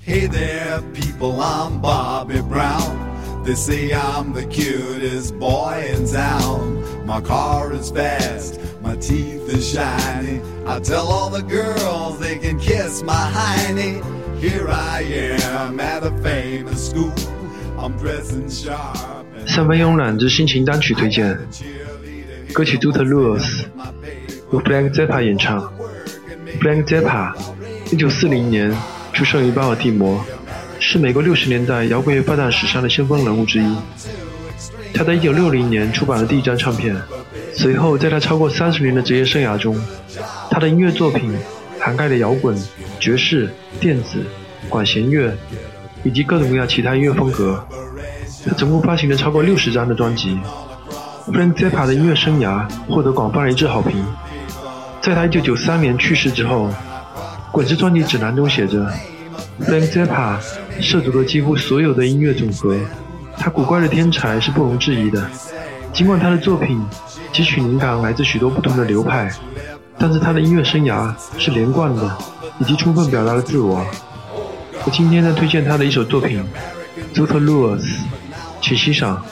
Hey there, people, I'm Bobby Brown. They say I'm the cutest boy in town. My car is fast, my teeth are shiny. I tell all the girls they can kiss my hiney. Here I am at a famous school. I'm dressing sharp. 三分慵懒之心情单曲推荐歌曲《Do the Rules》由 Frank Zappa 演唱。Frank Zappa，一九四零年出生于巴尔的摩，是美国六十年代摇滚乐发展史上的先锋人物之一。他在一九六零年出版了第一张唱片，随后在他超过三十年的职业生涯中，他的音乐作品涵盖了摇滚、爵士、电子、管弦乐以及各种各样其他音乐风格。他总共发行了超过六十张的专辑。Frank Zappa 的音乐生涯获得广泛的一致好评。在他1993年去世之后，滚石专辑指南中写着，Frank Zappa 涉足了几乎所有的音乐总和，他古怪的天才是不容置疑的。尽管他的作品汲取灵感来自许多不同的流派，但是他的音乐生涯是连贯的，以及充分表达了自我。我今天呢推荐他的一首作品《Zoot Rules》，请欣赏。